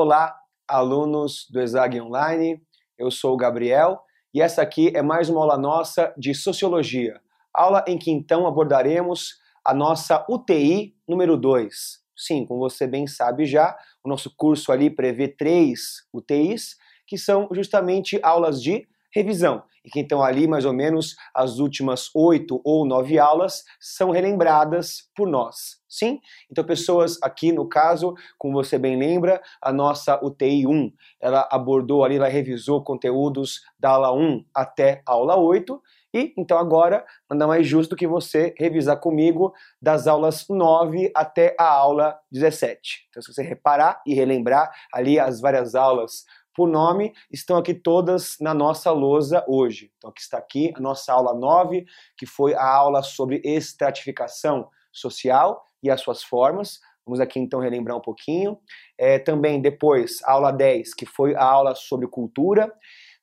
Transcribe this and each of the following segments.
Olá, alunos do ESAG Online, eu sou o Gabriel e essa aqui é mais uma aula nossa de Sociologia, aula em que então abordaremos a nossa UTI número 2. Sim, como você bem sabe já, o nosso curso ali prevê três UTIs, que são justamente aulas de revisão, e que então ali mais ou menos as últimas oito ou nove aulas são relembradas por nós. Sim? Então pessoas aqui no caso, como você bem lembra, a nossa UTI 1, ela abordou ali, ela revisou conteúdos da aula 1 até aula 8, e então agora nada mais justo que você revisar comigo das aulas 9 até a aula 17. Então se você reparar e relembrar ali as várias aulas por nome, estão aqui todas na nossa lousa hoje. Então, aqui está aqui a nossa aula 9, que foi a aula sobre estratificação social e as suas formas. Vamos aqui então relembrar um pouquinho. É, também depois, a aula 10, que foi a aula sobre cultura.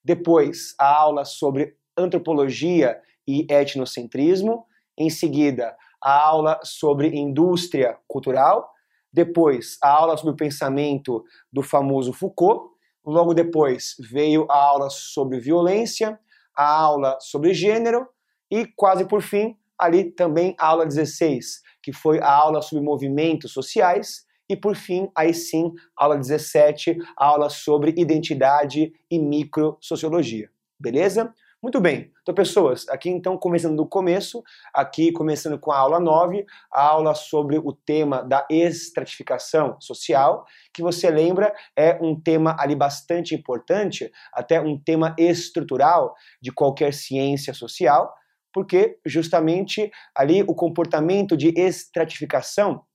Depois, a aula sobre antropologia e etnocentrismo. Em seguida, a aula sobre indústria cultural. Depois, a aula sobre o pensamento do famoso Foucault. Logo depois veio a aula sobre violência, a aula sobre gênero e quase por fim, ali também a aula 16, que foi a aula sobre movimentos sociais e por fim, aí sim, aula 17, a aula sobre identidade e microsociologia. Beleza? Muito bem, então pessoas, aqui então começando do começo, aqui começando com a aula 9, a aula sobre o tema da estratificação social, que você lembra é um tema ali bastante importante, até um tema estrutural de qualquer ciência social, porque justamente ali o comportamento de estratificação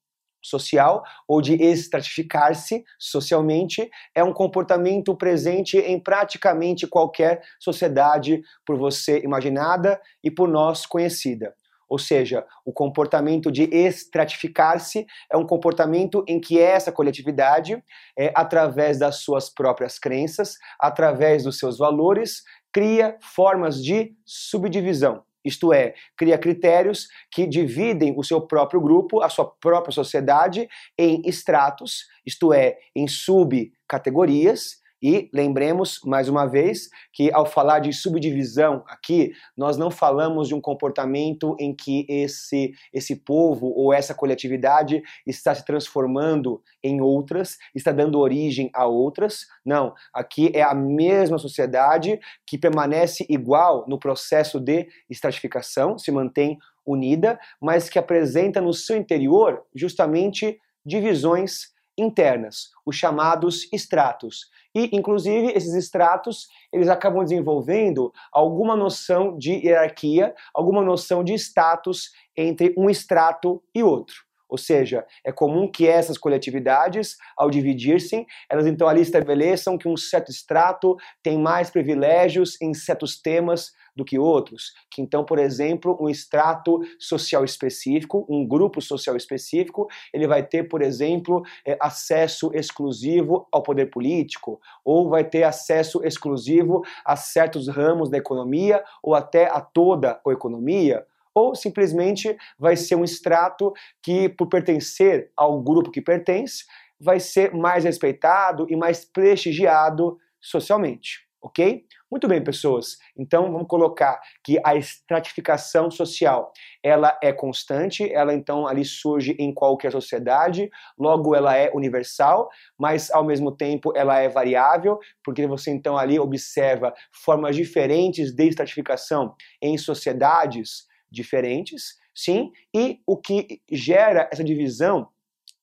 social ou de estratificar-se socialmente é um comportamento presente em praticamente qualquer sociedade por você imaginada e por nós conhecida. Ou seja, o comportamento de estratificar-se é um comportamento em que essa coletividade, é, através das suas próprias crenças, através dos seus valores, cria formas de subdivisão isto é, cria critérios que dividem o seu próprio grupo, a sua própria sociedade, em estratos, isto é, em subcategorias, e lembremos, mais uma vez, que ao falar de subdivisão aqui, nós não falamos de um comportamento em que esse, esse povo ou essa coletividade está se transformando em outras, está dando origem a outras. Não, aqui é a mesma sociedade que permanece igual no processo de estratificação, se mantém unida, mas que apresenta no seu interior justamente divisões internas, os chamados estratos. E, inclusive, esses estratos, eles acabam desenvolvendo alguma noção de hierarquia, alguma noção de status entre um estrato e outro. Ou seja, é comum que essas coletividades, ao dividir-se, elas então ali estabeleçam que um certo extrato tem mais privilégios em certos temas do que outros. Que então, por exemplo, um extrato social específico, um grupo social específico, ele vai ter, por exemplo, é, acesso exclusivo ao poder político, ou vai ter acesso exclusivo a certos ramos da economia, ou até a toda a economia ou simplesmente vai ser um extrato que, por pertencer ao grupo que pertence, vai ser mais respeitado e mais prestigiado socialmente, ok? Muito bem, pessoas. Então vamos colocar que a estratificação social ela é constante, ela então ali surge em qualquer sociedade, logo ela é universal, mas ao mesmo tempo ela é variável, porque você então ali observa formas diferentes de estratificação em sociedades diferentes, sim, e o que gera essa divisão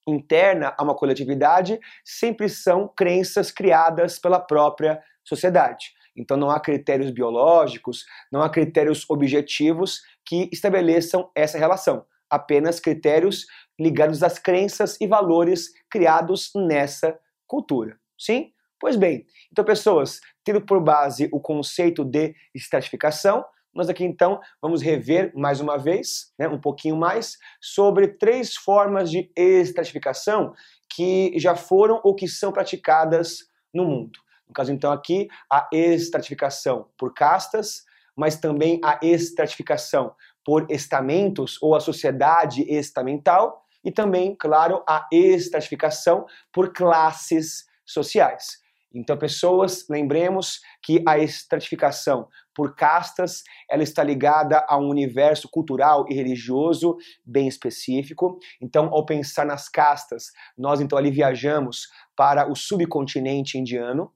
interna a uma coletividade sempre são crenças criadas pela própria sociedade. Então não há critérios biológicos, não há critérios objetivos que estabeleçam essa relação, apenas critérios ligados às crenças e valores criados nessa cultura. Sim? Pois bem, então pessoas, tendo por base o conceito de estratificação, nós aqui então vamos rever mais uma vez, né, um pouquinho mais, sobre três formas de estratificação que já foram ou que são praticadas no mundo. No caso então aqui, a estratificação por castas, mas também a estratificação por estamentos ou a sociedade estamental e também, claro, a estratificação por classes sociais. Então, pessoas, lembremos que a estratificação por castas, ela está ligada a um universo cultural e religioso bem específico. Então, ao pensar nas castas, nós então ali viajamos para o subcontinente indiano,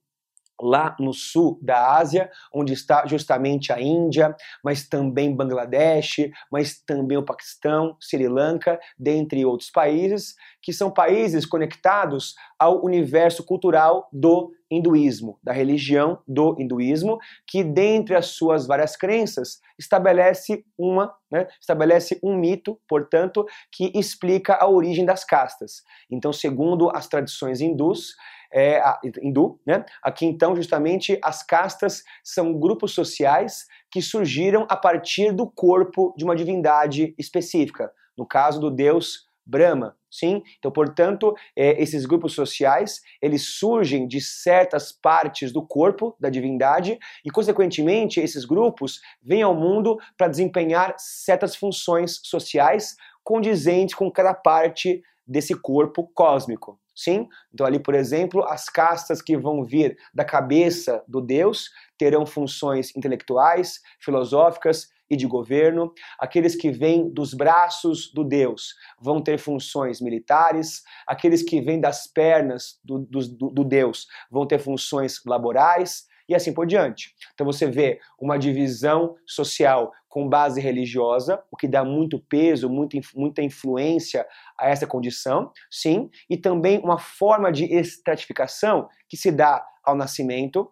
lá no sul da Ásia, onde está justamente a Índia, mas também Bangladesh, mas também o Paquistão, Sri Lanka, dentre outros países, que são países conectados ao universo cultural do hinduísmo, da religião do hinduísmo, que dentre as suas várias crenças estabelece uma, né, estabelece um mito, portanto, que explica a origem das castas. Então, segundo as tradições hindus, é, hindu, né? Aqui então justamente as castas são grupos sociais que surgiram a partir do corpo de uma divindade específica. No caso do deus Brahma, sim? Então, portanto, é, esses grupos sociais, eles surgem de certas partes do corpo da divindade e, consequentemente, esses grupos vêm ao mundo para desempenhar certas funções sociais condizentes com cada parte desse corpo cósmico. Sim? Então, ali, por exemplo, as castas que vão vir da cabeça do Deus terão funções intelectuais, filosóficas e de governo. Aqueles que vêm dos braços do Deus vão ter funções militares. Aqueles que vêm das pernas do, do, do Deus vão ter funções laborais e assim por diante. Então você vê uma divisão social com base religiosa, o que dá muito peso, muita influência a essa condição, sim, e também uma forma de estratificação que se dá ao nascimento,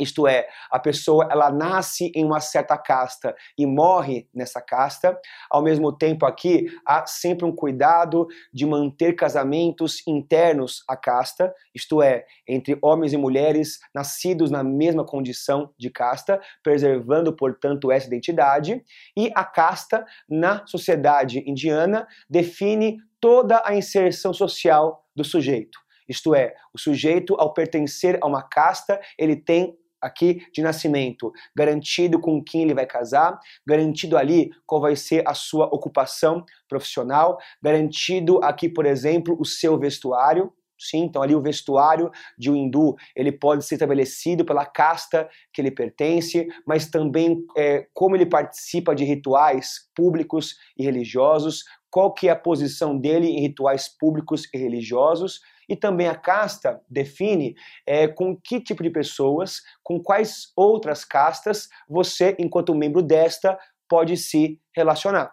isto é, a pessoa ela nasce em uma certa casta e morre nessa casta. Ao mesmo tempo aqui há sempre um cuidado de manter casamentos internos à casta, isto é, entre homens e mulheres nascidos na mesma condição de casta, preservando, portanto, essa identidade. E a casta na sociedade indiana define toda a inserção social do sujeito. Isto é, o sujeito, ao pertencer a uma casta, ele tem aqui de nascimento, garantido com quem ele vai casar, garantido ali qual vai ser a sua ocupação profissional, garantido aqui, por exemplo, o seu vestuário, Sim, então ali o vestuário de um hindu ele pode ser estabelecido pela casta que ele pertence, mas também é, como ele participa de rituais públicos e religiosos, qual que é a posição dele em rituais públicos e religiosos, e também a casta define é, com que tipo de pessoas, com quais outras castas você, enquanto membro desta, pode se relacionar.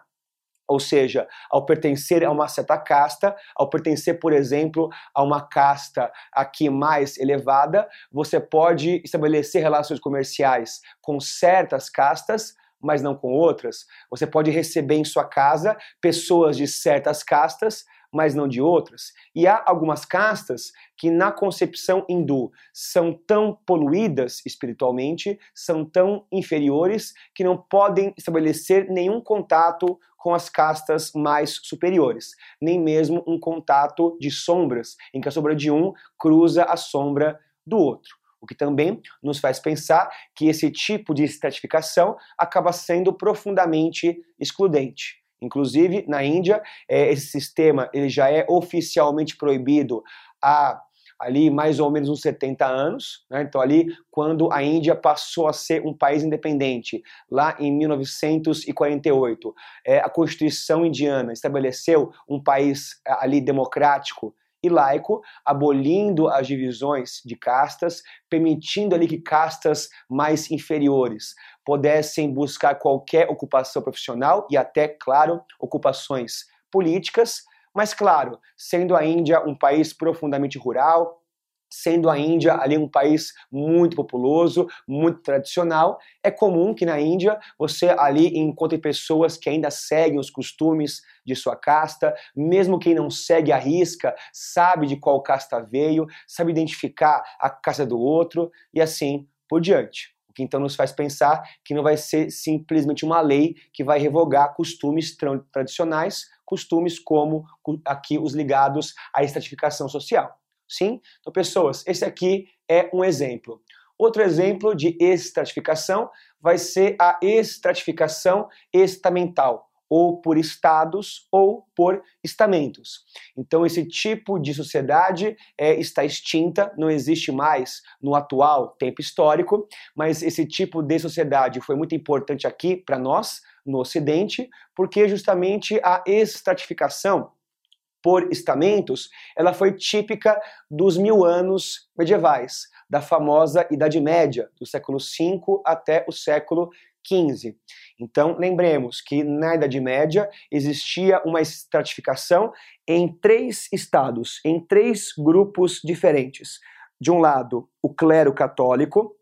Ou seja, ao pertencer a uma certa casta, ao pertencer, por exemplo, a uma casta aqui mais elevada, você pode estabelecer relações comerciais com certas castas, mas não com outras. Você pode receber em sua casa pessoas de certas castas, mas não de outras. E há algumas castas que, na concepção hindu, são tão poluídas espiritualmente, são tão inferiores, que não podem estabelecer nenhum contato com as castas mais superiores, nem mesmo um contato de sombras, em que a sombra de um cruza a sombra do outro. O que também nos faz pensar que esse tipo de estratificação acaba sendo profundamente excludente. Inclusive, na Índia, é, esse sistema ele já é oficialmente proibido há ali mais ou menos uns 70 anos. Né? Então, ali, quando a Índia passou a ser um país independente, lá em 1948, é, a Constituição indiana estabeleceu um país ali democrático e laico, abolindo as divisões de castas, permitindo ali que castas mais inferiores pudessem buscar qualquer ocupação profissional e até, claro, ocupações políticas, mas claro, sendo a Índia um país profundamente rural, sendo a Índia ali um país muito populoso, muito tradicional, é comum que na Índia você ali encontre pessoas que ainda seguem os costumes de sua casta, mesmo quem não segue a risca, sabe de qual casta veio, sabe identificar a casta do outro e assim por diante. Que então nos faz pensar que não vai ser simplesmente uma lei que vai revogar costumes tradicionais, costumes como aqui os ligados à estratificação social. Sim? Então, pessoas, esse aqui é um exemplo. Outro exemplo de estratificação vai ser a estratificação estamental, ou por estados, ou por estamentos. Então, esse tipo de sociedade é, está extinta, não existe mais no atual tempo histórico, mas esse tipo de sociedade foi muito importante aqui para nós, no Ocidente, porque justamente a estratificação por estamentos, ela foi típica dos mil anos medievais, da famosa Idade Média, do século V até o século XV. Então, lembremos que na Idade Média existia uma estratificação em três estados, em três grupos diferentes. De um lado, o clero católico,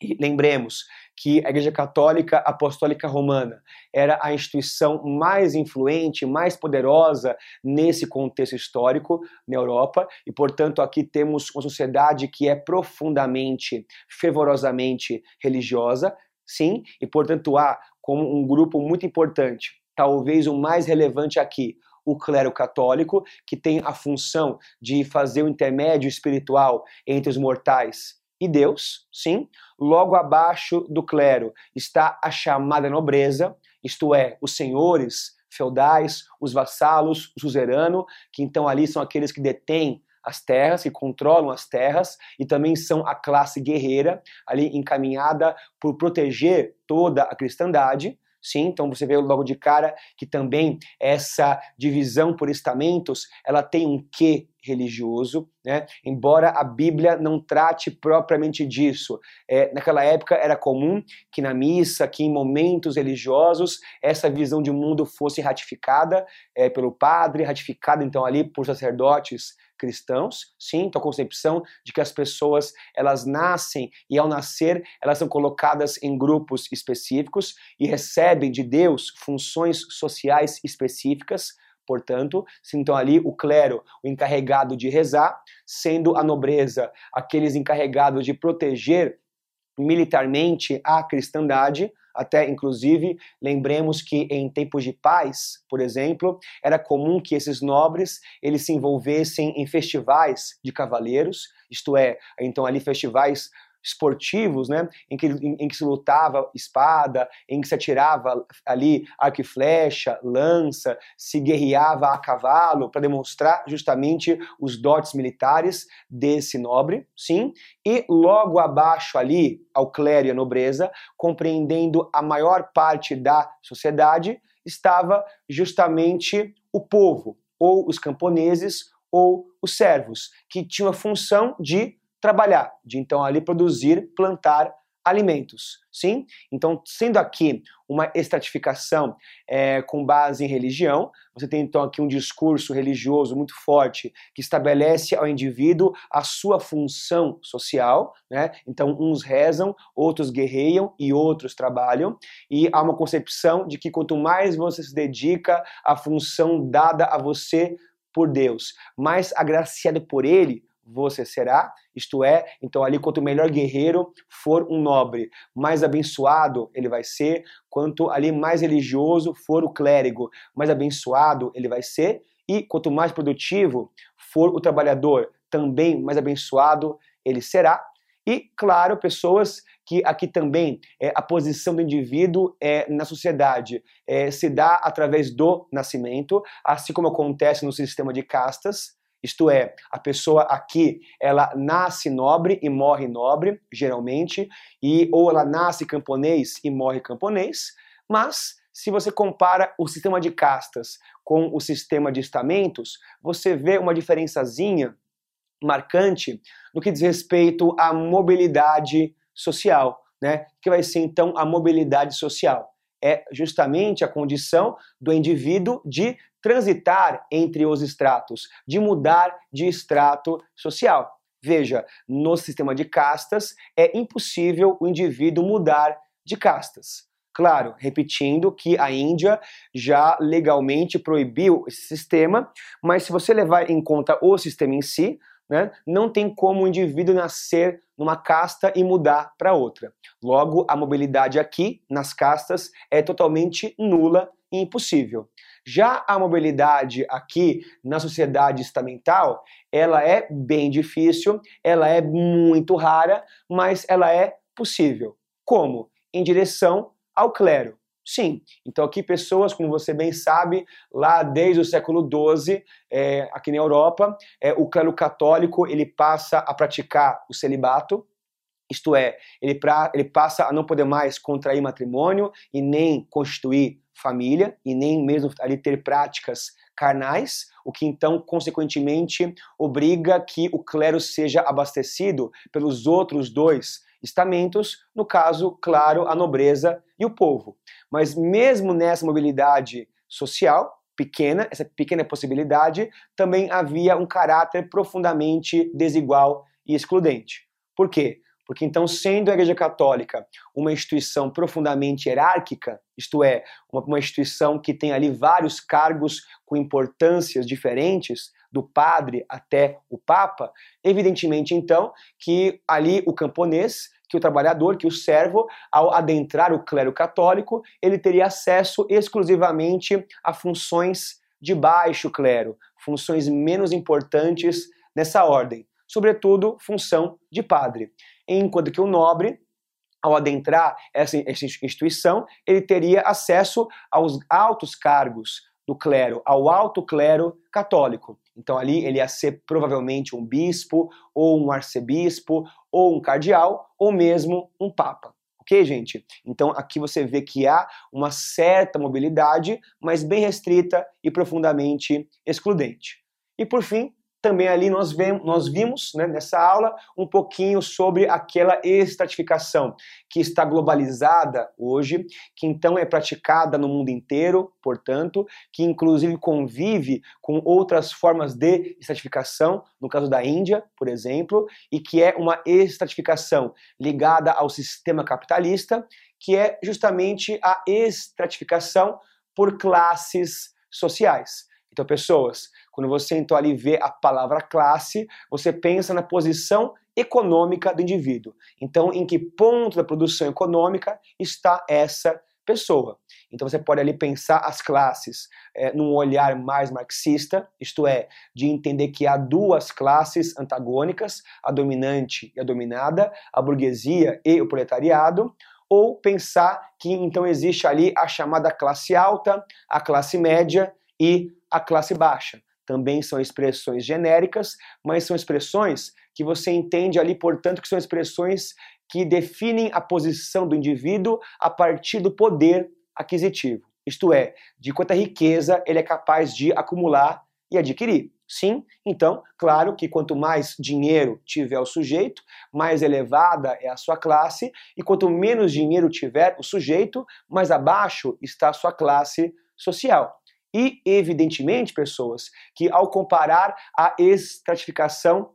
e lembremos que a Igreja Católica Apostólica Romana era a instituição mais influente, mais poderosa nesse contexto histórico na Europa, e portanto aqui temos uma sociedade que é profundamente, fervorosamente religiosa, sim, e portanto há como um grupo muito importante, talvez o mais relevante aqui, o clero católico, que tem a função de fazer o intermédio espiritual entre os mortais e Deus, sim. Logo abaixo do clero está a chamada nobreza, isto é, os senhores feudais, os vassalos, o suzerano, que então ali são aqueles que detêm as terras, que controlam as terras, e também são a classe guerreira, ali encaminhada por proteger toda a cristandade. Sim, então você vê logo de cara que também essa divisão por estamentos, ela tem um quê religioso, né? Embora a Bíblia não trate propriamente disso. É, naquela época era comum que na missa, que em momentos religiosos, essa visão de mundo fosse ratificada é, pelo padre, ratificada então ali por sacerdotes cristãos, sim, então a concepção de que as pessoas elas nascem e ao nascer elas são colocadas em grupos específicos e recebem de Deus funções sociais específicas, Portanto, sintam ali o clero, o encarregado de rezar, sendo a nobreza aqueles encarregados de proteger militarmente a cristandade, até inclusive, lembremos que em tempos de paz, por exemplo, era comum que esses nobres eles se envolvessem em festivais de cavaleiros, isto é, então ali festivais esportivos, né, em que, em, em, que se lutava espada, em que se atirava ali arco e flecha, lança, se guerreava a cavalo para demonstrar justamente os dotes militares desse nobre, sim, e logo abaixo ali ao clero e a nobreza, compreendendo a maior parte da sociedade, estava justamente o povo, ou os camponeses, ou os servos, que tinham a função de trabalhar, de então ali produzir, plantar alimentos, sim? Então, sendo aqui uma estratificação é, com base em religião, você tem então aqui um discurso religioso muito forte que estabelece ao indivíduo a sua função social, né? Então, uns rezam, outros guerreiam e outros trabalham, e há uma concepção de que quanto mais você se dedica à função dada a você por Deus, mais agraciado por Ele você será, isto é, então ali quanto melhor guerreiro for um nobre, mais abençoado ele vai ser, quanto ali mais religioso for o clérigo, mais abençoado ele vai ser, e quanto mais produtivo for o trabalhador, também mais abençoado ele será. E, claro, pessoas que aqui também é, a posição do indivíduo é, na sociedade é, se dá através do nascimento, assim como acontece no sistema de castas. Isto é, a pessoa aqui, ela nasce nobre e morre nobre, geralmente, e ou ela nasce camponês e morre camponês, mas se você compara o sistema de castas com o sistema de estamentos, você vê uma diferençazinha marcante no que diz respeito à mobilidade social, né? Que vai ser então a mobilidade social é justamente a condição do indivíduo de transitar entre os estratos, de mudar de extrato social. Veja, no sistema de castas é impossível o indivíduo mudar de castas. Claro, repetindo que a Índia já legalmente proibiu esse sistema, mas se você levar em conta o sistema em si, né, não tem como o indivíduo nascer numa casta e mudar para outra. Logo, a mobilidade aqui, nas castas, é totalmente nula e impossível. Já a mobilidade aqui na sociedade estamental, ela é bem difícil, ela é muito rara, mas ela é possível. Como? Em direção ao clero. Sim. Então aqui pessoas, como você bem sabe, lá desde o século XII, é, aqui na Europa, é, o clero católico ele passa a praticar o celibato, isto é, ele, pra, ele passa a não poder mais contrair matrimônio e nem constituir família e nem mesmo ali ter práticas carnais, o que então, consequentemente, obriga que o clero seja abastecido pelos outros dois estamentos, no caso, claro, a nobreza e o povo. Mas mesmo nessa mobilidade social, pequena, essa pequena possibilidade, também havia um caráter profundamente desigual e excludente. Por quê? Porque então, sendo a Igreja Católica uma instituição profundamente hierárquica, isto é, uma, uma instituição que tem ali vários cargos com importâncias diferentes, do padre até o papa, evidentemente então que ali o camponês, que o trabalhador, que o servo, ao adentrar o clero católico, ele teria acesso exclusivamente a funções de baixo clero, funções menos importantes nessa ordem, sobretudo função de padre enquanto que o nobre, ao adentrar essa, essa instituição, ele teria acesso aos altos cargos do clero, ao alto clero católico. Então ali ele ia ser provavelmente um bispo, ou um arcebispo, ou um cardeal, ou mesmo um papa. Ok, gente? Então aqui você vê que há uma certa mobilidade, mas bem restrita e profundamente excludente. E por fim, também ali nós, vemos, nós vimos né, nessa aula um pouquinho sobre aquela estratificação que está globalizada hoje, que então é praticada no mundo inteiro, portanto, que inclusive convive com outras formas de estratificação, no caso da Índia, por exemplo, e que é uma estratificação ligada ao sistema capitalista, que é justamente a estratificação por classes sociais. Então, pessoas, quando você então ali vê a palavra classe, você pensa na posição econômica do indivíduo. Então, em que ponto da produção econômica está essa pessoa? Então, você pode ali pensar as classes é, num olhar mais marxista, isto é, de entender que há duas classes antagônicas, a dominante e a dominada, a burguesia e o proletariado, ou pensar que então existe ali a chamada classe alta, a classe média e a classe baixa. Também são expressões genéricas, mas são expressões que você entende ali, portanto, que são expressões que definem a posição do indivíduo a partir do poder aquisitivo. Isto é, de quanta riqueza ele é capaz de acumular e adquirir. Sim, então, claro que quanto mais dinheiro tiver o sujeito, mais elevada é a sua classe, e quanto menos dinheiro tiver o sujeito, mais abaixo está a sua classe social. E, evidentemente, pessoas, que ao comparar a estratificação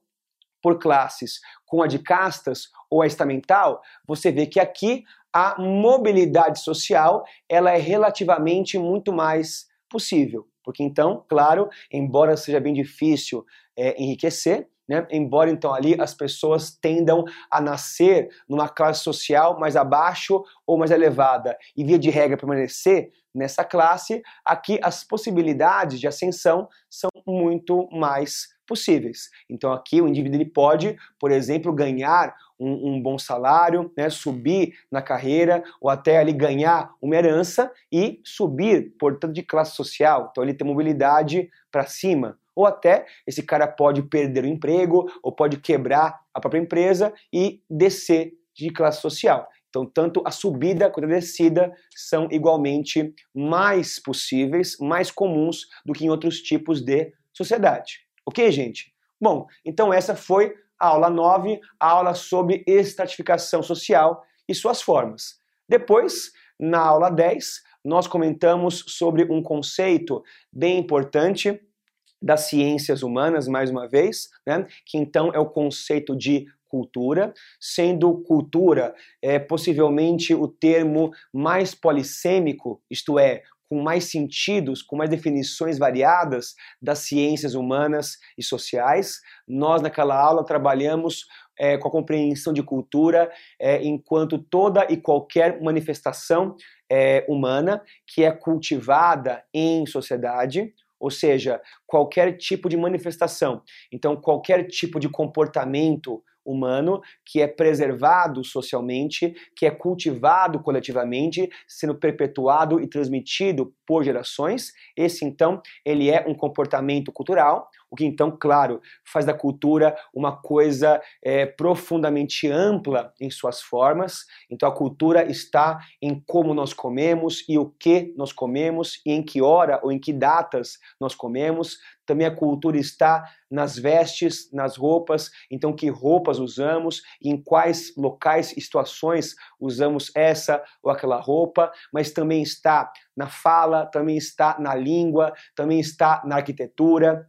por classes com a de castas ou a estamental, você vê que aqui a mobilidade social ela é relativamente muito mais possível. Porque então, claro, embora seja bem difícil é, enriquecer, né? Embora então ali as pessoas tendam a nascer numa classe social mais abaixo ou mais elevada e via de regra permanecer nessa classe, aqui as possibilidades de ascensão são muito mais possíveis. Então aqui o indivíduo ele pode, por exemplo, ganhar um, um, bom salário, né, subir na carreira ou até ali ganhar uma herança e subir, portanto, de classe social. Então ele tem mobilidade para cima ou até esse cara pode perder o emprego ou pode quebrar a própria empresa e descer de classe social. Então, tanto a subida quanto a descida são igualmente mais possíveis, mais comuns do que em outros tipos de sociedade. Ok, gente? Bom, então essa foi a aula 9, a aula sobre estratificação social e suas formas. Depois, na aula 10, nós comentamos sobre um conceito bem importante das ciências humanas, mais uma vez, né? que então é o conceito de cultura, sendo cultura é, possivelmente o termo mais polissêmico, isto é, com mais sentidos, com mais definições variadas das ciências humanas e sociais. Nós, naquela aula, trabalhamos é, com a compreensão de cultura é, enquanto toda e qualquer manifestação é, humana que é cultivada em sociedade, ou seja, qualquer tipo de manifestação. Então, qualquer tipo de comportamento humano que é preservado socialmente, que é cultivado coletivamente, sendo perpetuado e transmitido por gerações. Esse então, ele é um comportamento cultural, o que então, claro, faz da cultura uma coisa é, profundamente ampla em suas formas. Então a cultura está em como nós comemos e o que nós comemos e em que hora ou em que datas nós comemos. Também a cultura está nas vestes, nas roupas, então que roupas usamos, em quais locais e situações usamos essa ou aquela roupa, mas também está na fala, também está na língua, também está na arquitetura,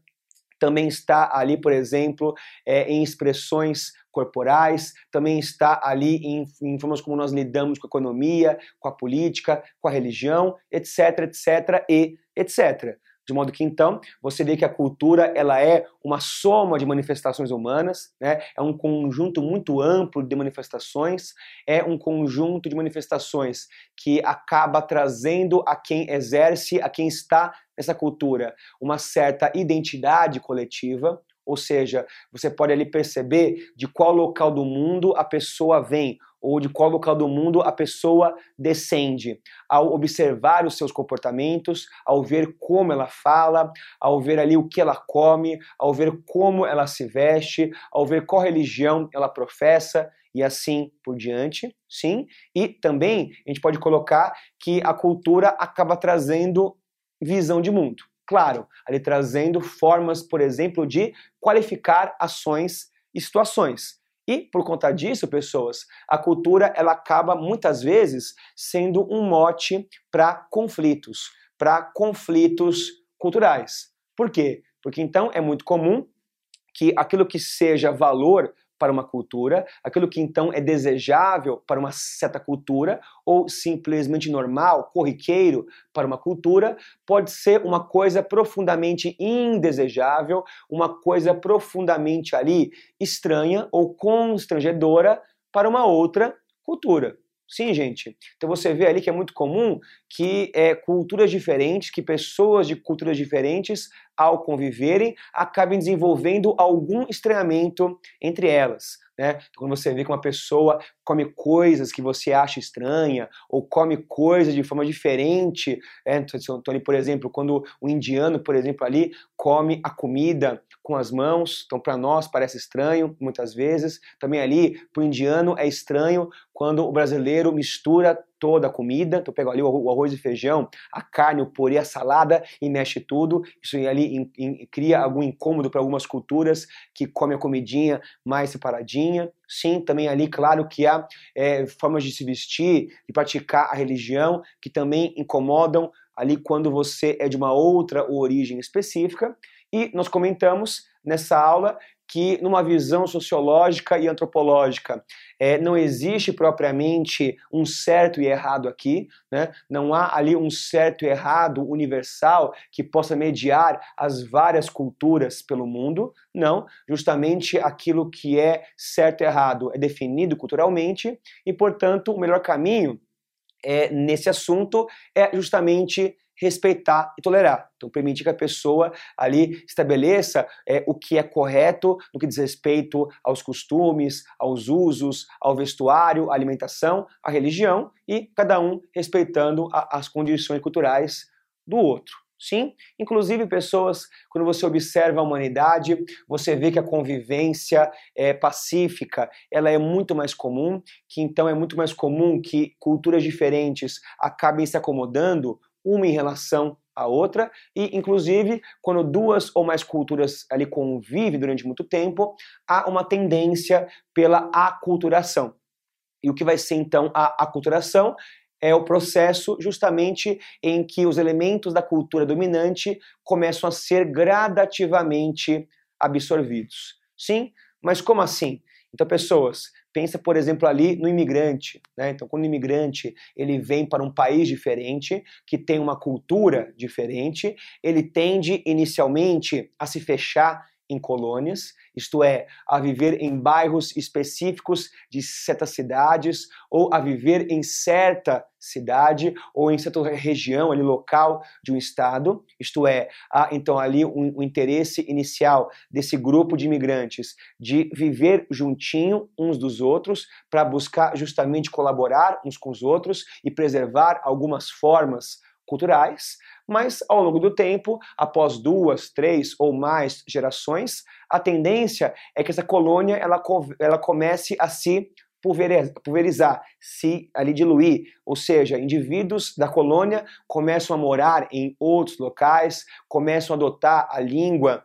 também está ali, por exemplo, é, em expressões corporais, também está ali em, em formas como nós lidamos com a economia, com a política, com a religião, etc, etc e etc. De modo que então você vê que a cultura ela é uma soma de manifestações humanas, né? é um conjunto muito amplo de manifestações, é um conjunto de manifestações que acaba trazendo a quem exerce, a quem está nessa cultura, uma certa identidade coletiva, ou seja, você pode ali perceber de qual local do mundo a pessoa vem, ou de qual local do mundo a pessoa descende, ao observar os seus comportamentos, ao ver como ela fala, ao ver ali o que ela come, ao ver como ela se veste, ao ver qual religião ela professa e assim por diante, sim. E também a gente pode colocar que a cultura acaba trazendo visão de mundo. Claro, ali trazendo formas, por exemplo, de qualificar ações e situações. E por conta disso, pessoas, a cultura ela acaba muitas vezes sendo um mote para conflitos, para conflitos culturais. Por quê? Porque então é muito comum que aquilo que seja valor para uma cultura, aquilo que então é desejável para uma certa cultura, ou simplesmente normal, corriqueiro para uma cultura, pode ser uma coisa profundamente indesejável, uma coisa profundamente ali estranha ou constrangedora para uma outra cultura. Sim, gente. Então você vê ali que é muito comum que é, culturas diferentes, que pessoas de culturas diferentes, ao conviverem, acabem desenvolvendo algum estranhamento entre elas. Né? Então, quando você vê que uma pessoa come coisas que você acha estranha, ou come coisas de forma diferente, é, então, por exemplo, quando o indiano, por exemplo, ali come a comida com as mãos, então para nós parece estranho muitas vezes. Também ali, para o indiano, é estranho quando o brasileiro mistura toda a comida, então pega ali o arroz e feijão, a carne, o purê, a salada e mexe tudo. Isso ali in, in, cria algum incômodo para algumas culturas que comem a comidinha mais separadinha. Sim, também ali, claro que há é, formas de se vestir, de praticar a religião que também incomodam ali quando você é de uma outra origem específica. E nós comentamos nessa aula que numa visão sociológica e antropológica é, não existe propriamente um certo e errado aqui, né? não há ali um certo e errado universal que possa mediar as várias culturas pelo mundo, não, justamente aquilo que é certo e errado é definido culturalmente e, portanto, o melhor caminho é, nesse assunto é justamente respeitar e tolerar. Então, permitir que a pessoa ali estabeleça é, o que é correto no que diz respeito aos costumes, aos usos, ao vestuário, à alimentação, à religião e cada um respeitando a, as condições culturais do outro. Sim, inclusive pessoas, quando você observa a humanidade, você vê que a convivência é pacífica, ela é muito mais comum, que então é muito mais comum que culturas diferentes acabem se acomodando uma em relação à outra, e inclusive quando duas ou mais culturas ali convivem durante muito tempo, há uma tendência pela aculturação. E o que vai ser então a aculturação? É o processo justamente em que os elementos da cultura dominante começam a ser gradativamente absorvidos. Sim, mas como assim? Então, pessoas, pensa, por exemplo, ali no imigrante. Né? Então, quando o imigrante ele vem para um país diferente, que tem uma cultura diferente, ele tende inicialmente a se fechar em colônias, isto é, a viver em bairros específicos de certas cidades, ou a viver em certa cidade ou em certa região ali local de um estado, isto é, há então ali um, um interesse inicial desse grupo de imigrantes de viver juntinho uns dos outros para buscar justamente colaborar uns com os outros e preservar algumas formas culturais, mas ao longo do tempo, após duas, três ou mais gerações, a tendência é que essa colônia ela, ela comece a se pulverizar, se ali diluir, ou seja, indivíduos da colônia começam a morar em outros locais, começam a adotar a língua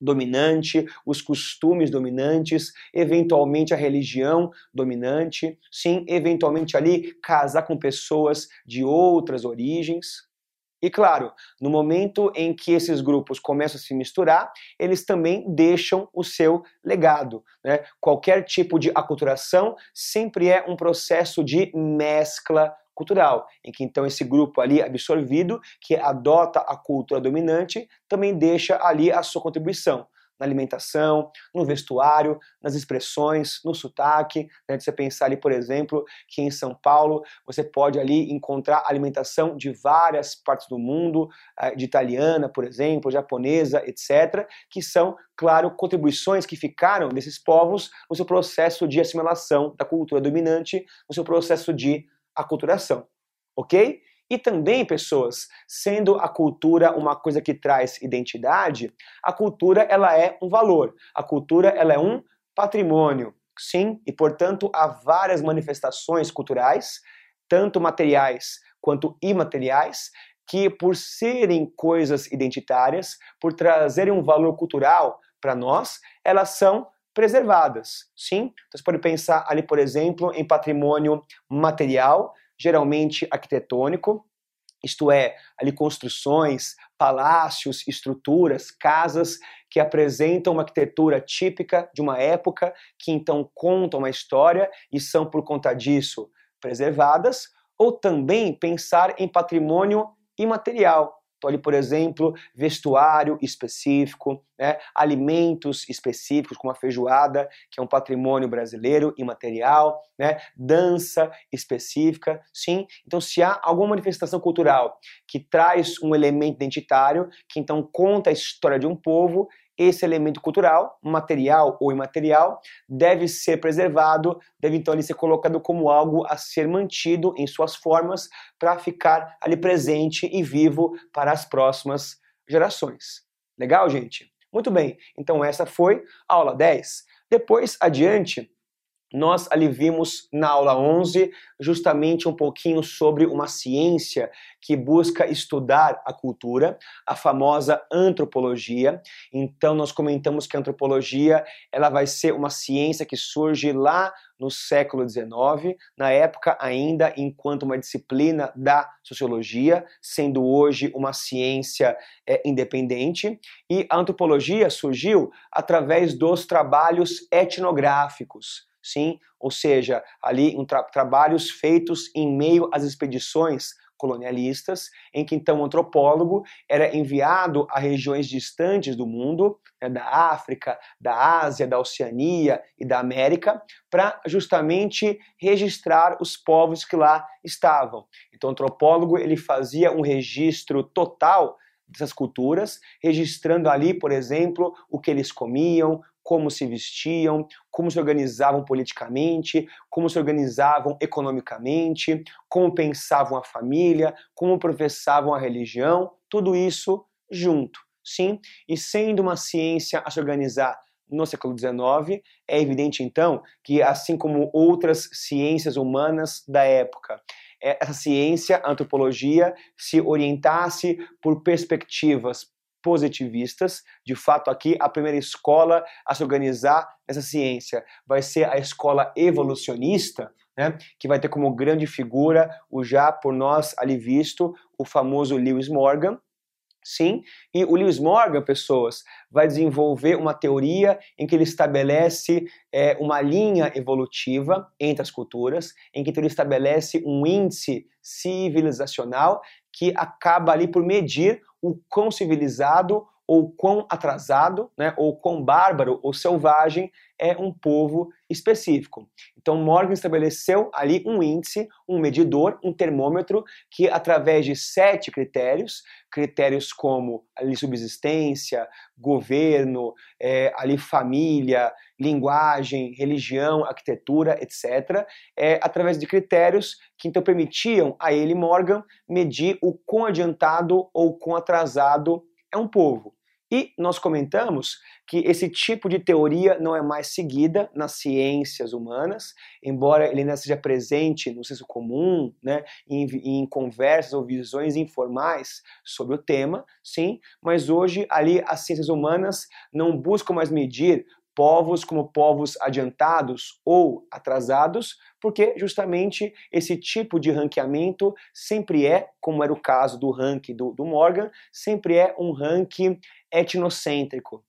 dominante, os costumes dominantes, eventualmente a religião dominante, sim, eventualmente ali casar com pessoas de outras origens. E claro, no momento em que esses grupos começam a se misturar, eles também deixam o seu legado. Né? Qualquer tipo de aculturação sempre é um processo de mescla cultural, em que então esse grupo ali absorvido, que adota a cultura dominante, também deixa ali a sua contribuição na alimentação, no vestuário, nas expressões, no sotaque. Né? De você pensar ali, por exemplo, que em São Paulo você pode ali encontrar alimentação de várias partes do mundo, eh, de italiana, por exemplo, japonesa, etc., que são, claro, contribuições que ficaram desses povos no seu processo de assimilação da cultura dominante, no seu processo de aculturação. Ok? E também, pessoas, sendo a cultura uma coisa que traz identidade, a cultura ela é um valor, a cultura ela é um patrimônio. Sim, e portanto há várias manifestações culturais, tanto materiais quanto imateriais, que por serem coisas identitárias, por trazerem um valor cultural para nós, elas são preservadas. Sim, então você pode pensar ali, por exemplo, em patrimônio material, geralmente arquitetônico, isto é, ali construções, palácios, estruturas, casas que apresentam uma arquitetura típica de uma época, que então contam uma história e são por conta disso preservadas, ou também pensar em patrimônio imaterial, então, ali, por exemplo, vestuário específico, né, alimentos específicos, como a feijoada, que é um patrimônio brasileiro imaterial, né, dança específica, sim. Então, se há alguma manifestação cultural que traz um elemento identitário, que então conta a história de um povo, esse elemento cultural, material ou imaterial, deve ser preservado, deve então ali ser colocado como algo a ser mantido em suas formas para ficar ali presente e vivo para as próximas gerações. Legal, gente? Muito bem, então essa foi a aula 10. Depois, adiante, nós ali vimos na aula 11 justamente um pouquinho sobre uma ciência que busca estudar a cultura, a famosa antropologia. Então nós comentamos que a antropologia, ela vai ser uma ciência que surge lá no século XIX, na época ainda enquanto uma disciplina da sociologia, sendo hoje uma ciência é, independente, e a antropologia surgiu através dos trabalhos etnográficos sim, ou seja, ali um tra trabalhos feitos em meio às expedições colonialistas, em que então o antropólogo era enviado a regiões distantes do mundo, né, da África, da Ásia, da Oceania e da América, para justamente registrar os povos que lá estavam. Então o antropólogo ele fazia um registro total dessas culturas, registrando ali, por exemplo, o que eles comiam, como se vestiam, como se organizavam politicamente, como se organizavam economicamente, como pensavam a família, como professavam a religião, tudo isso junto, sim? E sendo uma ciência a se organizar no século XIX, é evidente então que, assim como outras ciências humanas da época, é, essa ciência, a antropologia, se orientasse por perspectivas positivistas. De fato, aqui a primeira escola a se organizar nessa ciência vai ser a escola evolucionista, né, que vai ter como grande figura o já por nós ali visto, o famoso Lewis Morgan. Sim, e o Lewis Morgan, pessoas, vai desenvolver uma teoria em que ele estabelece é, uma linha evolutiva entre as culturas, em que ele estabelece um índice civilizacional que acaba ali por medir o quão civilizado ou quão atrasado, né, ou quão bárbaro ou selvagem é um povo específico. Então Morgan estabeleceu ali um índice, um medidor, um termômetro que através de sete critérios, critérios como ali subsistência, governo, é, ali família, linguagem, religião, arquitetura, etc., é, através de critérios que então permitiam a ele Morgan medir o quão adiantado ou quão atrasado é um povo. E nós comentamos que esse tipo de teoria não é mais seguida nas ciências humanas, embora ele ainda seja presente no senso comum, né, em, em conversas ou visões informais sobre o tema, sim, mas hoje ali as ciências humanas não buscam mais medir povos como povos adiantados ou atrasados, porque justamente esse tipo de ranqueamento sempre é, como era o caso do ranking do, do Morgan, sempre é um ranking etnocêntrico.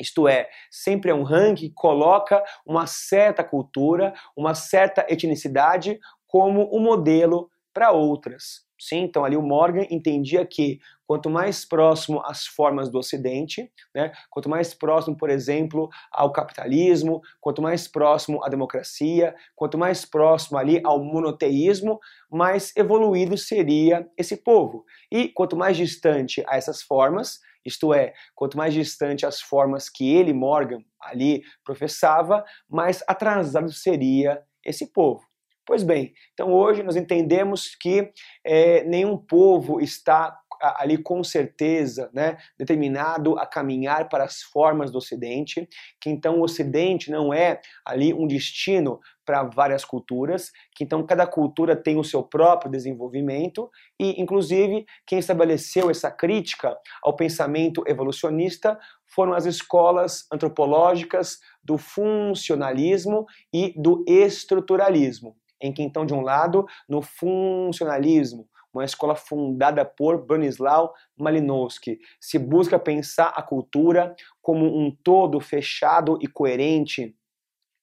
Isto é, sempre é um ranking que coloca uma certa cultura, uma certa etnicidade como um modelo para outras. Sim, então ali o Morgan entendia que quanto mais próximo às formas do Ocidente, né, quanto mais próximo, por exemplo, ao capitalismo, quanto mais próximo à democracia, quanto mais próximo ali ao monoteísmo, mais evoluído seria esse povo. E quanto mais distante a essas formas, isto é, quanto mais distante as formas que ele, Morgan, ali professava, mais atrasado seria esse povo. Pois bem, então hoje nós entendemos que é, nenhum povo está ali com certeza né, determinado a caminhar para as formas do Ocidente, que então o Ocidente não é ali um destino para várias culturas, que então cada cultura tem o seu próprio desenvolvimento e, inclusive, quem estabeleceu essa crítica ao pensamento evolucionista foram as escolas antropológicas do funcionalismo e do estruturalismo em que então de um lado, no funcionalismo, uma escola fundada por Bronislaw Malinowski, se busca pensar a cultura como um todo fechado e coerente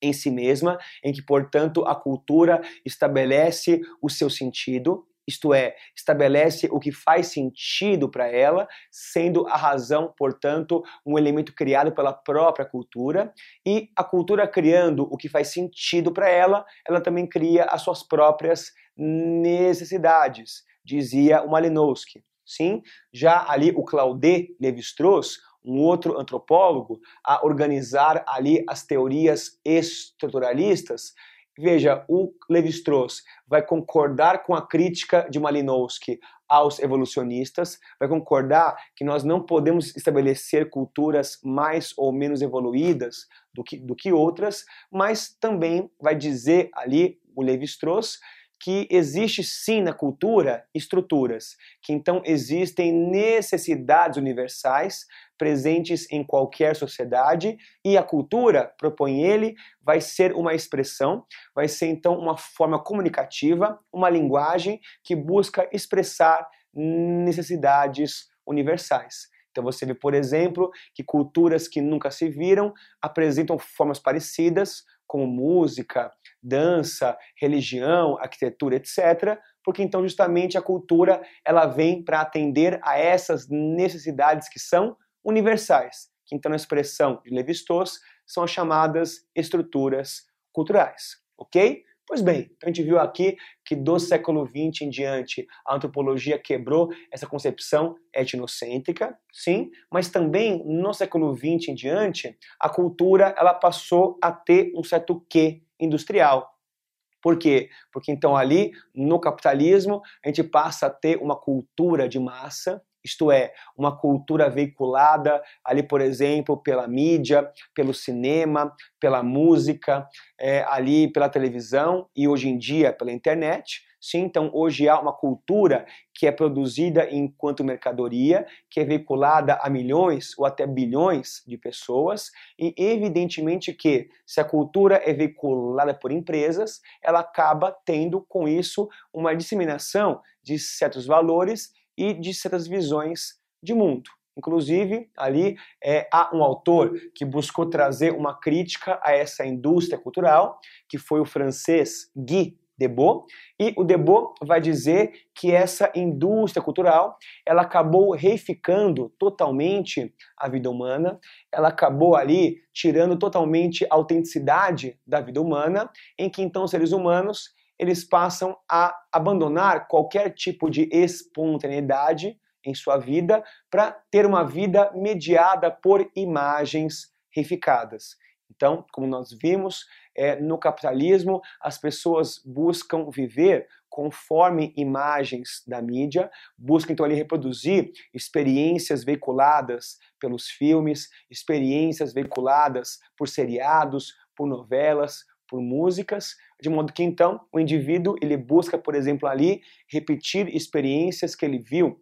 em si mesma, em que, portanto, a cultura estabelece o seu sentido, isto é, estabelece o que faz sentido para ela, sendo a razão, portanto, um elemento criado pela própria cultura, e a cultura criando o que faz sentido para ela, ela também cria as suas próprias necessidades, dizia o Malinowski. Sim, já ali o Claude Lévi-Strauss, um outro antropólogo, a organizar ali as teorias estruturalistas, Veja, o Levi-Strauss vai concordar com a crítica de Malinowski aos evolucionistas, vai concordar que nós não podemos estabelecer culturas mais ou menos evoluídas do que, do que outras, mas também vai dizer ali o Levi-Strauss que existe sim na cultura estruturas, que então existem necessidades universais presentes em qualquer sociedade e a cultura, propõe ele, vai ser uma expressão, vai ser então uma forma comunicativa, uma linguagem que busca expressar necessidades universais. Então você vê, por exemplo, que culturas que nunca se viram apresentam formas parecidas, como música, dança, religião, arquitetura, etc., porque então justamente a cultura ela vem para atender a essas necessidades que são universais, que então na expressão de Levi-Strauss são as chamadas estruturas culturais, ok? Pois bem, então a gente viu aqui que do século XX em diante a antropologia quebrou essa concepção etnocêntrica, sim, mas também no século XX em diante a cultura ela passou a ter um certo quê industrial. Por quê? Porque então ali no capitalismo a gente passa a ter uma cultura de massa, isto é, uma cultura veiculada ali, por exemplo, pela mídia, pelo cinema, pela música, é, ali pela televisão e hoje em dia pela internet. Sim, então hoje há uma cultura que é produzida enquanto mercadoria, que é veiculada a milhões ou até bilhões de pessoas, e evidentemente que se a cultura é veiculada por empresas, ela acaba tendo com isso uma disseminação de certos valores e de certas visões de mundo. Inclusive, ali é, há um autor que buscou trazer uma crítica a essa indústria cultural, que foi o francês Guy Debord, e o Debord vai dizer que essa indústria cultural, ela acabou reificando totalmente a vida humana, ela acabou ali tirando totalmente a autenticidade da vida humana, em que então os seres humanos, eles passam a abandonar qualquer tipo de espontaneidade em sua vida para ter uma vida mediada por imagens reificadas. Então, como nós vimos, é, no capitalismo, as pessoas buscam viver conforme imagens da mídia, buscam então ali reproduzir experiências veiculadas pelos filmes, experiências veiculadas por seriados, por novelas, por músicas, de modo que então o indivíduo ele busca, por exemplo, ali repetir experiências que ele viu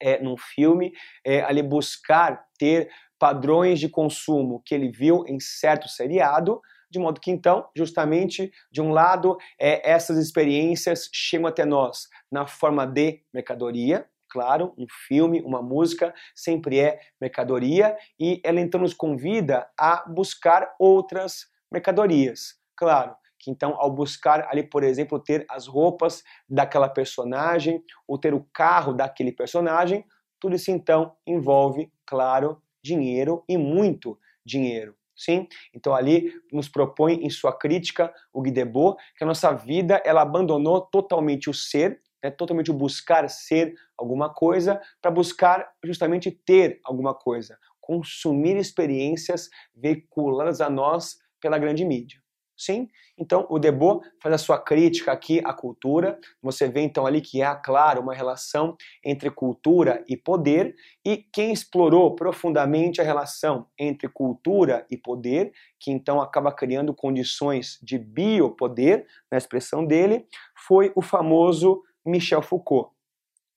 é, num filme, é, ali buscar ter padrões de consumo que ele viu em certo seriado, de modo que então, justamente, de um lado, é, essas experiências chegam até nós na forma de mercadoria, claro, um filme, uma música sempre é mercadoria e ela então nos convida a buscar outras mercadorias, claro. Então, ao buscar ali, por exemplo, ter as roupas daquela personagem, ou ter o carro daquele personagem, tudo isso então envolve, claro, dinheiro e muito dinheiro. Sim? Então ali nos propõe em sua crítica o Guy Debord que a nossa vida ela abandonou totalmente o ser, né, totalmente o buscar ser alguma coisa para buscar justamente ter alguma coisa, consumir experiências veiculadas a nós pela grande mídia. Sim? Então, o Debord faz a sua crítica aqui à cultura. Você vê então ali que há, claro, uma relação entre cultura e poder, e quem explorou profundamente a relação entre cultura e poder, que então acaba criando condições de biopoder, na expressão dele, foi o famoso Michel Foucault.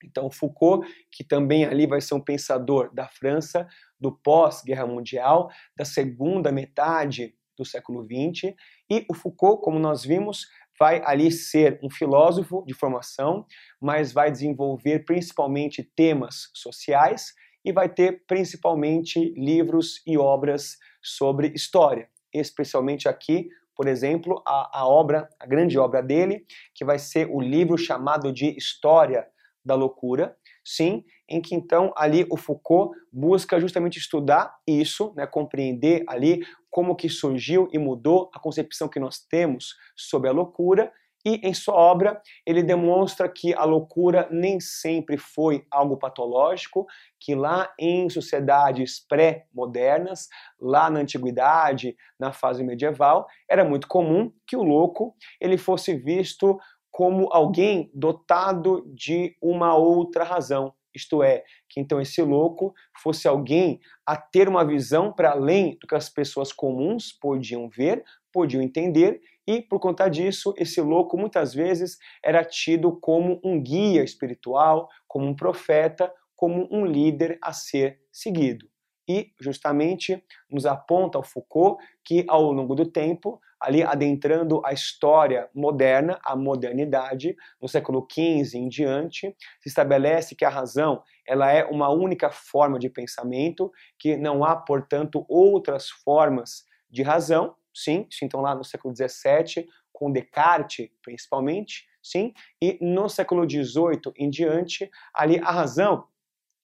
Então, Foucault, que também ali vai ser um pensador da França, do pós-guerra mundial, da segunda metade do século XX, e o Foucault, como nós vimos, vai ali ser um filósofo de formação, mas vai desenvolver principalmente temas sociais e vai ter principalmente livros e obras sobre história, especialmente aqui, por exemplo, a, a obra, a grande obra dele, que vai ser o livro chamado de História da Loucura, sim, em que então ali o Foucault busca justamente estudar isso, né, compreender ali como que surgiu e mudou a concepção que nós temos sobre a loucura e em sua obra ele demonstra que a loucura nem sempre foi algo patológico, que lá em sociedades pré-modernas, lá na antiguidade, na fase medieval, era muito comum que o louco ele fosse visto como alguém dotado de uma outra razão, isto é, que então esse louco fosse alguém a ter uma visão para além do que as pessoas comuns podiam ver, podiam entender, e por conta disso, esse louco muitas vezes era tido como um guia espiritual, como um profeta, como um líder a ser seguido. E justamente nos aponta o Foucault que ao longo do tempo ali adentrando a história moderna, a modernidade, no século XV em diante, se estabelece que a razão ela é uma única forma de pensamento, que não há, portanto, outras formas de razão, sim, então lá no século XVII, com Descartes principalmente, sim, e no século XVIII em diante, ali a razão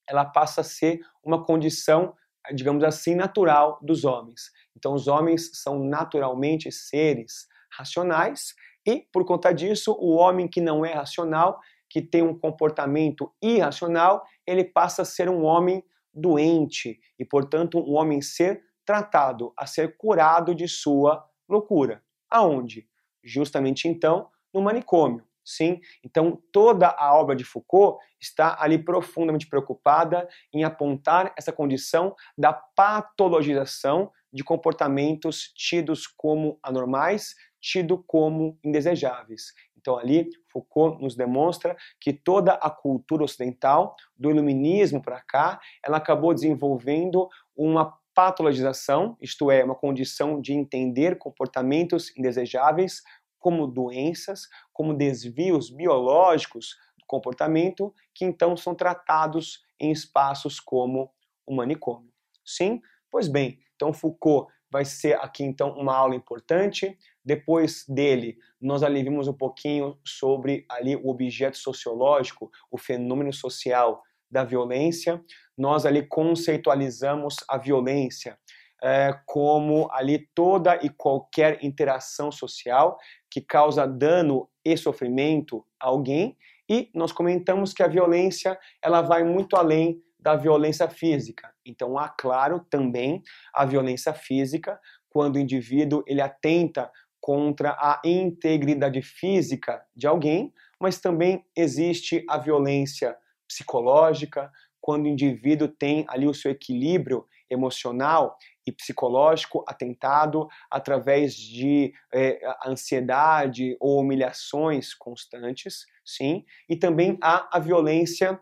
ela passa a ser uma condição digamos assim, natural dos homens. Então, os homens são naturalmente seres racionais e, por conta disso, o homem que não é racional, que tem um comportamento irracional, ele passa a ser um homem doente e, portanto, um homem ser tratado, a ser curado de sua loucura. Aonde? Justamente então, no manicômio. Sim, então toda a obra de Foucault está ali profundamente preocupada em apontar essa condição da patologização de comportamentos tidos como anormais, tido como indesejáveis. Então ali Foucault nos demonstra que toda a cultura ocidental, do iluminismo para cá, ela acabou desenvolvendo uma patologização, isto é, uma condição de entender comportamentos indesejáveis como doenças, como desvios biológicos do comportamento, que então são tratados em espaços como o manicômio. Sim? Pois bem, então Foucault vai ser aqui então uma aula importante. Depois dele, nós ali vimos um pouquinho sobre ali o objeto sociológico, o fenômeno social da violência. Nós ali conceitualizamos a violência é, como ali toda e qualquer interação social que causa dano e sofrimento a alguém. E nós comentamos que a violência ela vai muito além da violência física. Então há, claro, também a violência física, quando o indivíduo ele atenta contra a integridade física de alguém, mas também existe a violência psicológica, quando o indivíduo tem ali o seu equilíbrio emocional e psicológico atentado através de é, ansiedade ou humilhações constantes, sim, e também há a violência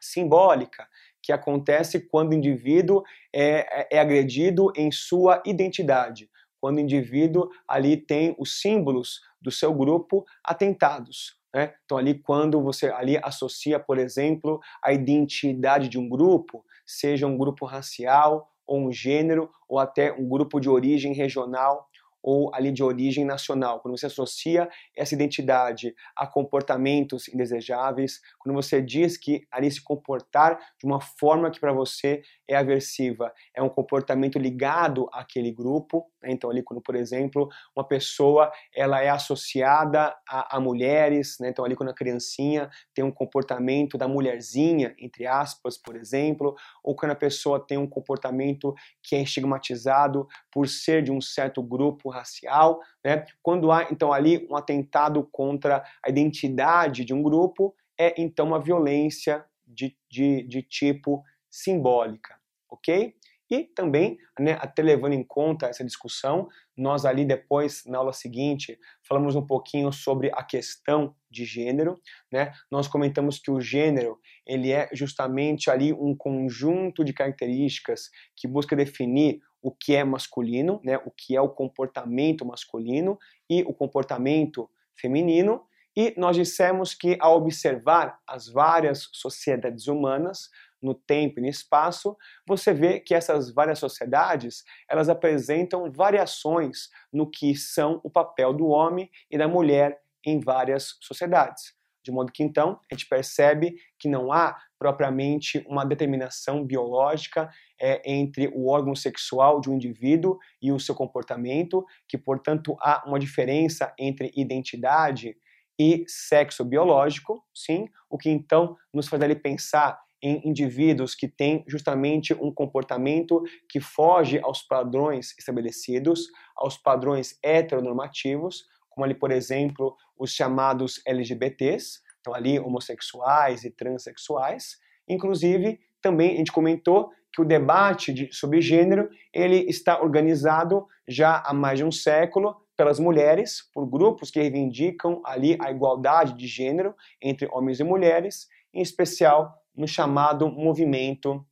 simbólica, que acontece quando o indivíduo é, é, é agredido em sua identidade, quando o indivíduo ali tem os símbolos do seu grupo atentados. Né? Então ali quando você ali associa, por exemplo, a identidade de um grupo, seja um grupo racial ou um gênero ou até um grupo de origem regional ou ali de origem nacional, quando você associa essa identidade a comportamentos indesejáveis, quando você diz que ali se comportar de uma forma que para você é aversiva, é um comportamento ligado àquele grupo, né? então ali quando, por exemplo, uma pessoa ela é associada a, a mulheres, né? então ali quando a criancinha tem um comportamento da mulherzinha, entre aspas, por exemplo, ou quando a pessoa tem um comportamento que é estigmatizado por ser de um certo grupo racial, né? Quando há então ali um atentado contra a identidade de um grupo, é então uma violência de, de, de tipo simbólica, ok? E também, né, até levando em conta essa discussão, nós ali depois, na aula seguinte, falamos um pouquinho sobre a questão de gênero, né? Nós comentamos que o gênero, ele é justamente ali um conjunto de características que busca definir o que é masculino, né, o que é o comportamento masculino e o comportamento feminino, e nós dissemos que ao observar as várias sociedades humanas no tempo e no espaço, você vê que essas várias sociedades, elas apresentam variações no que são o papel do homem e da mulher em várias sociedades. De modo que então a gente percebe que não há propriamente uma determinação biológica é, entre o órgão sexual de um indivíduo e o seu comportamento, que portanto há uma diferença entre identidade e sexo biológico, sim, o que então nos faz ali pensar em indivíduos que têm justamente um comportamento que foge aos padrões estabelecidos, aos padrões heteronormativos, como ali, por exemplo, os chamados LGBTs, então ali homossexuais e transexuais. Inclusive, também a gente comentou que o debate de, sobre gênero ele está organizado já há mais de um século pelas mulheres, por grupos que reivindicam ali a igualdade de gênero entre homens e mulheres, em especial no chamado movimento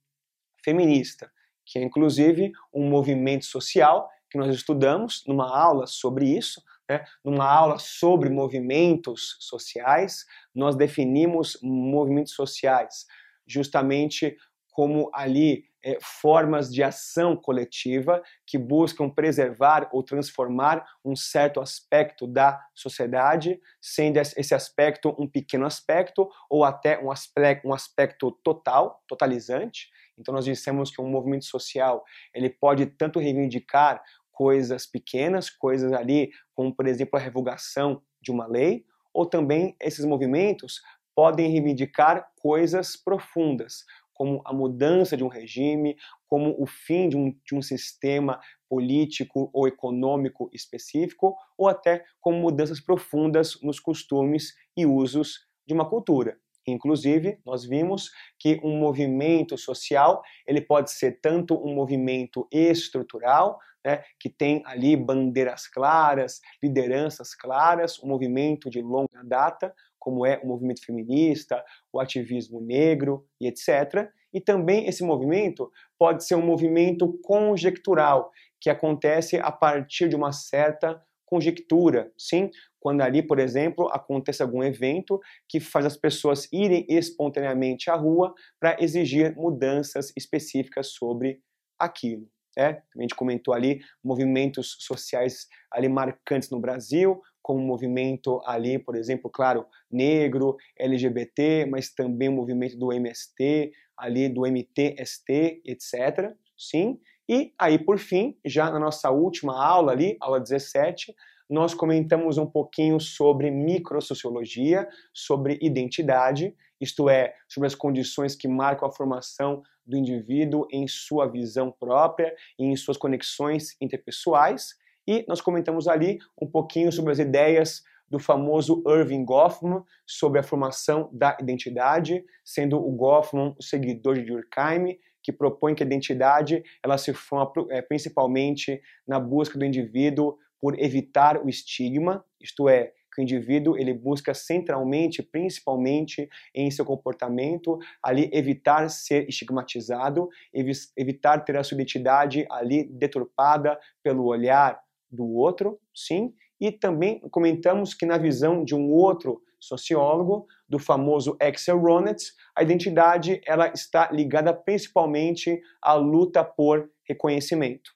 feminista, que é inclusive um movimento social que nós estudamos numa aula sobre isso, né? numa aula sobre movimentos sociais, nós definimos movimentos sociais justamente como ali é, formas de ação coletiva que buscam preservar ou transformar um certo aspecto da sociedade, sendo esse aspecto um pequeno aspecto ou até um aspecto, um aspecto total, totalizante. Então nós dissemos que um movimento social ele pode tanto reivindicar coisas pequenas, coisas ali como por exemplo a revogação de uma lei, ou também esses movimentos podem reivindicar coisas profundas, como a mudança de um regime, como o fim de um, de um sistema político ou econômico específico, ou até como mudanças profundas nos costumes e usos de uma cultura. Inclusive, nós vimos que um movimento social ele pode ser tanto um movimento estrutural, né, que tem ali bandeiras claras, lideranças claras, um movimento de longa data, como é o movimento feminista, o ativismo negro e etc. E também esse movimento pode ser um movimento conjectural, que acontece a partir de uma certa conjectura, sim? Quando ali, por exemplo, acontece algum evento que faz as pessoas irem espontaneamente à rua para exigir mudanças específicas sobre aquilo, né? A gente comentou ali movimentos sociais ali marcantes no Brasil, como o movimento ali, por exemplo, claro, negro, LGBT, mas também o movimento do MST, ali do MTST, etc. Sim. E aí, por fim, já na nossa última aula ali, aula 17, nós comentamos um pouquinho sobre microsociologia, sobre identidade, isto é, sobre as condições que marcam a formação do indivíduo em sua visão própria e em suas conexões interpessoais. E nós comentamos ali um pouquinho sobre as ideias do famoso Irving Goffman sobre a formação da identidade, sendo o Goffman o seguidor de Durkheim, que propõe que a identidade ela se forma é, principalmente na busca do indivíduo por evitar o estigma, isto é, que o indivíduo ele busca centralmente, principalmente em seu comportamento, ali evitar ser estigmatizado, evitar ter a sua identidade ali deturpada pelo olhar do outro, sim, e também comentamos que na visão de um outro sociólogo, do famoso Axel Ronitz, a identidade ela está ligada principalmente à luta por reconhecimento.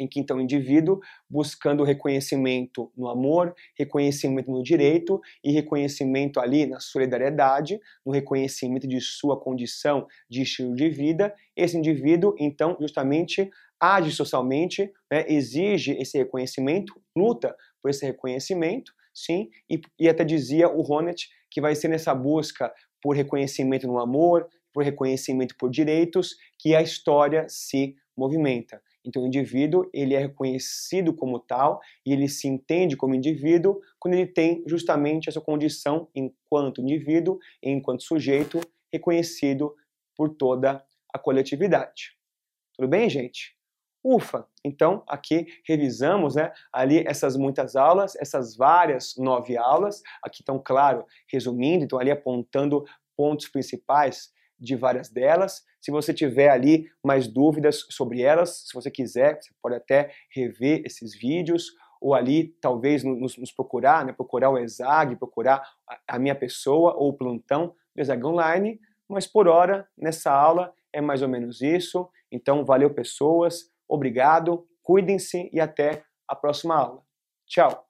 Em que então o indivíduo buscando reconhecimento no amor, reconhecimento no direito e reconhecimento ali na solidariedade, no reconhecimento de sua condição de estilo de vida, esse indivíduo então justamente age socialmente, né, exige esse reconhecimento, luta por esse reconhecimento, sim, e, e até dizia o Ronet que vai ser nessa busca por reconhecimento no amor, por reconhecimento por direitos, que a história se movimenta. Então, o indivíduo ele é reconhecido como tal e ele se entende como indivíduo quando ele tem justamente essa condição enquanto indivíduo, enquanto sujeito, reconhecido por toda a coletividade. Tudo bem, gente? Ufa! Então, aqui revisamos né, ali essas muitas aulas, essas várias nove aulas. Aqui estão, claro, resumindo, então ali apontando pontos principais de várias delas. Se você tiver ali mais dúvidas sobre elas, se você quiser, você pode até rever esses vídeos ou ali talvez nos, nos procurar, né, procurar o ESAG, procurar a, a minha pessoa ou o plantão do ESAG Online. Mas por hora, nessa aula, é mais ou menos isso. Então, valeu pessoas, obrigado, cuidem-se e até a próxima aula. Tchau!